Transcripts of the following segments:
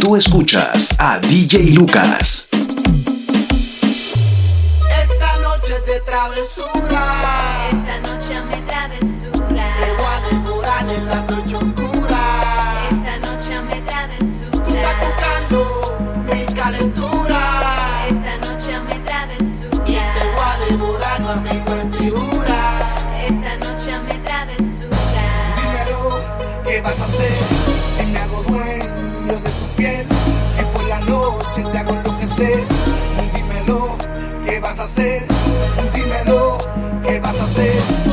Tú escuchas a DJ Lucas. Esta noche de travesura. Esta noche me travesura. Dímelo, ¿qué vas a hacer?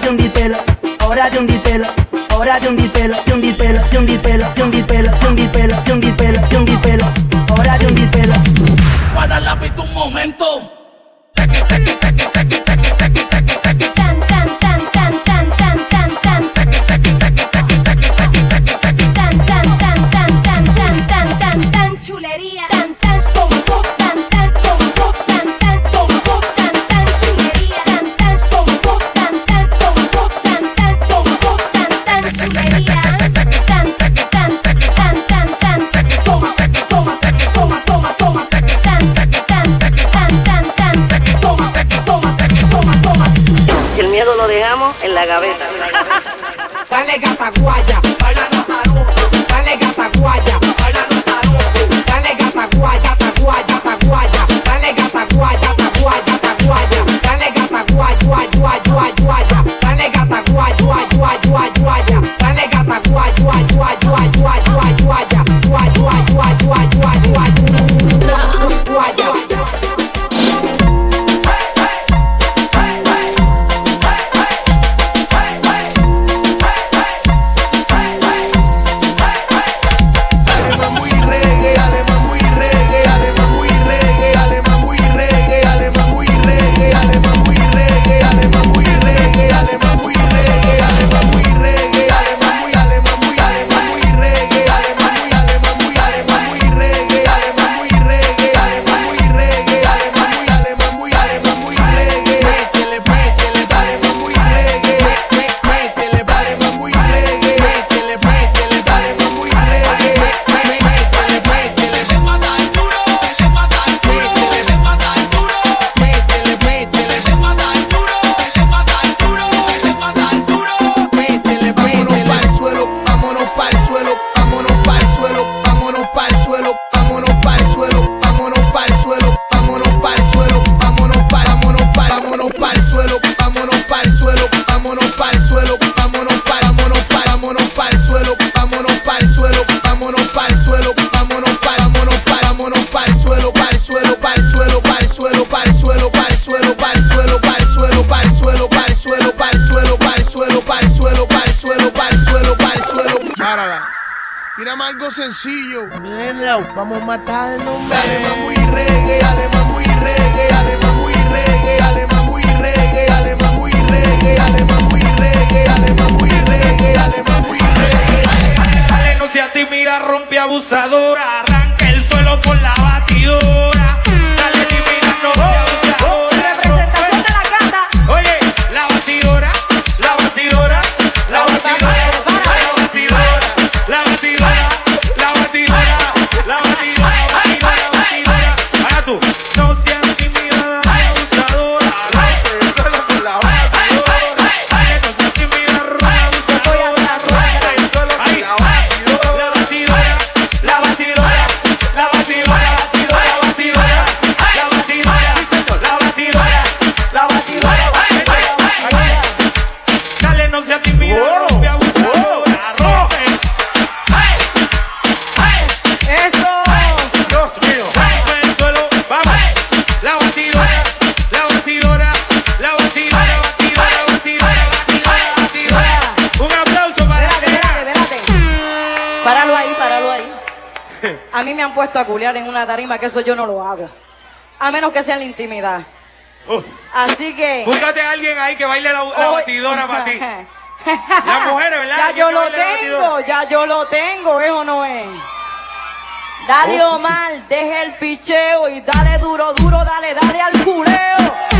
hora de hundir pelo, hora de hundir pelo, hora de hundir pelo, de hundir pelo, de hundir pelo, de hundir pelo, de hundir pelo, de hundir pelo, de hundir pelo. la gaveta. Dale gata guaya. sencillo. Vamos a matarlo. Dale muy reggae, dale muy reggae, dale muy reggae, dale muy reggae, dale muy reggae, dale muy reggae, dale muy reggae, dale muy reggae. Dale, dale, dale, no seas tímida, rompe abusado a en una tarima, que eso yo no lo hago. A menos que sea la intimidad. Oh. Así que. Búscate a alguien ahí que baile la, batidora para ti. Las mujeres. Ya yo lo tengo, ya yo lo tengo, eso no es. Dale oh, Omar, deja el picheo y dale duro, duro, dale, dale al culeo.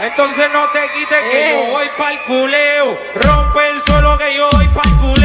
Entonces no te quites que yo eh. voy pa'l culeo. Rompe el suelo que yo voy pa'l culeo.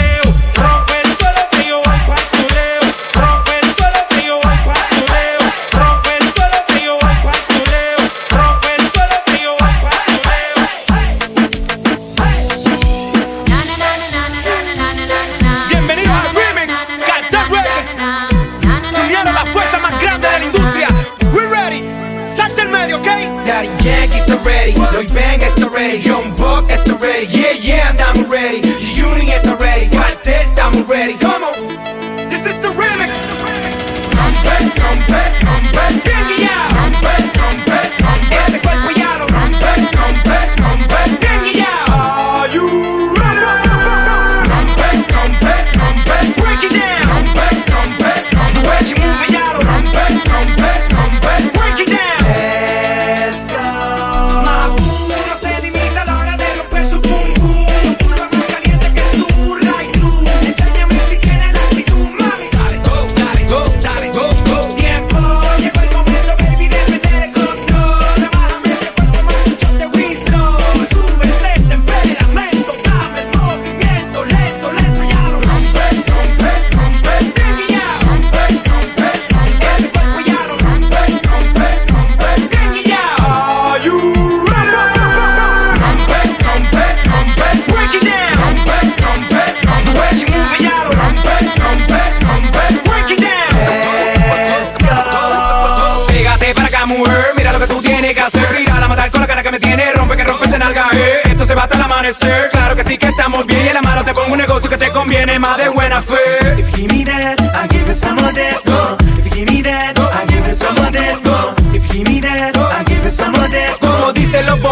amanecer. Claro que sí que estamos bien. Y en la mano te pongo un negocio que te conviene más de buena fe. If you need that, I'll give you some of this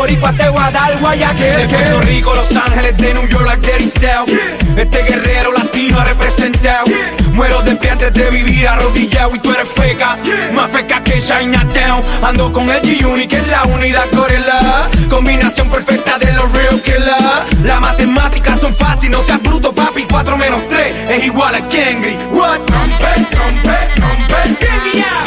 boricua te. De Puerto Rico, Los Ángeles, de New York, like Este guerrero latino ha representado. Muero de pie antes de vivir arrodillado y tú eres feca. Más feca que Chinatown. Ando con el G-Unit, que es la unidad corela. Combinación perfecta de los real killers. Las matemáticas son fáciles, no seas bruto, papi. 4 menos 3 es igual a Kengri. What? Rompe, rompe, rompe. Kengri.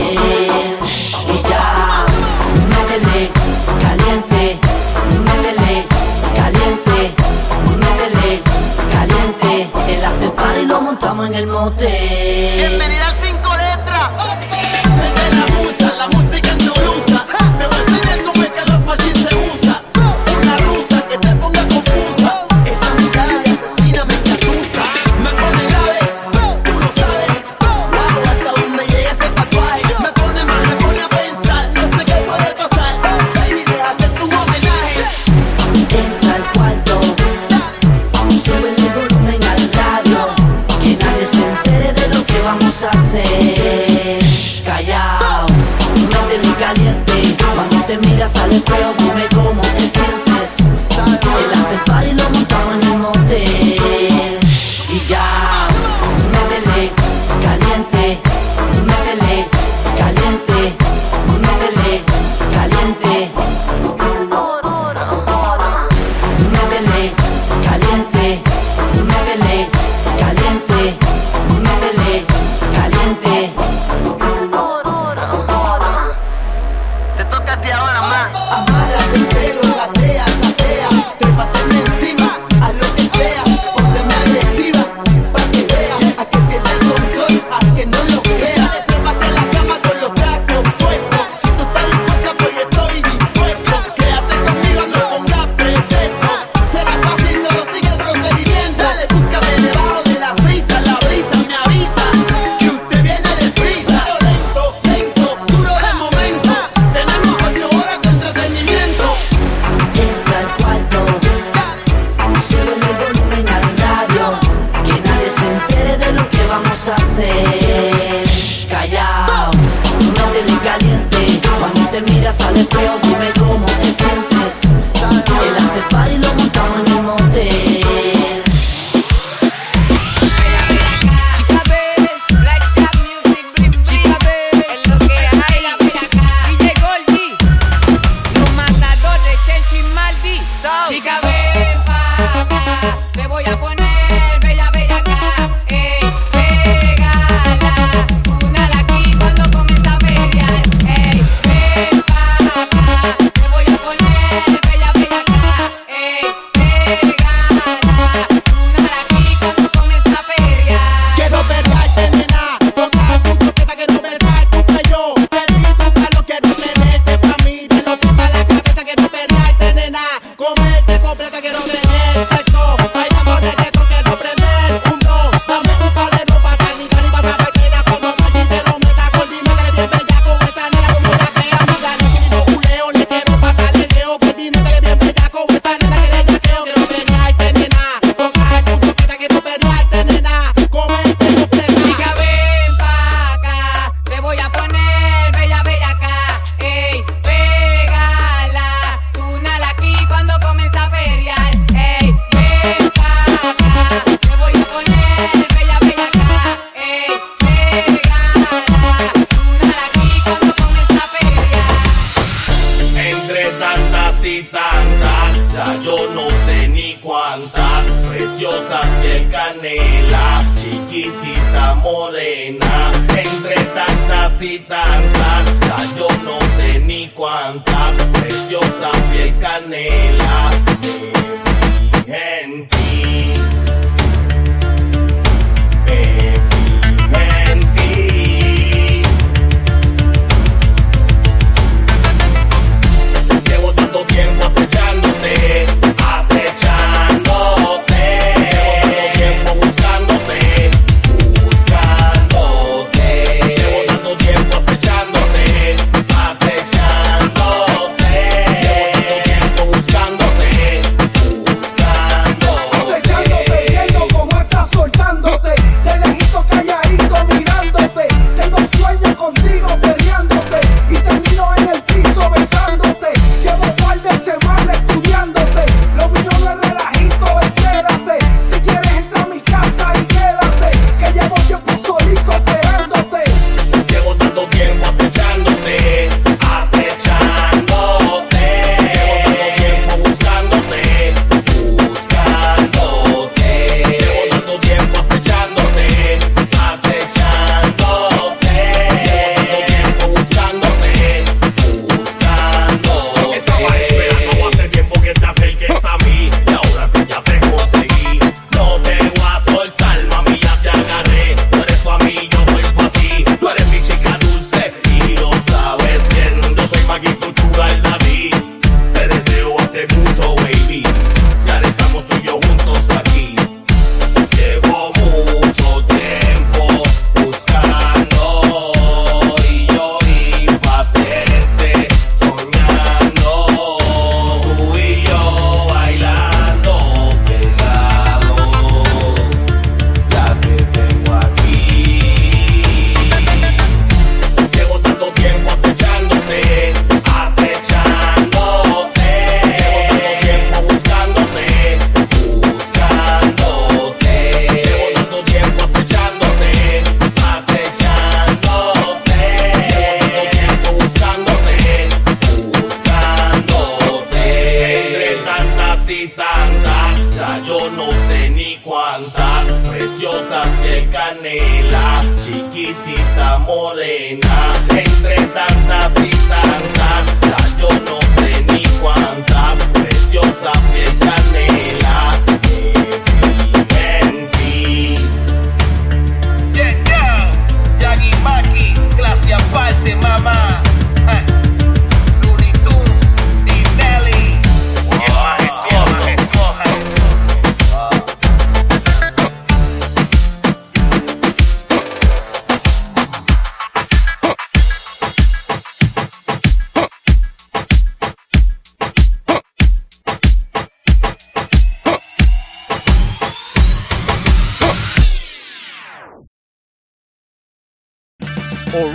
monter.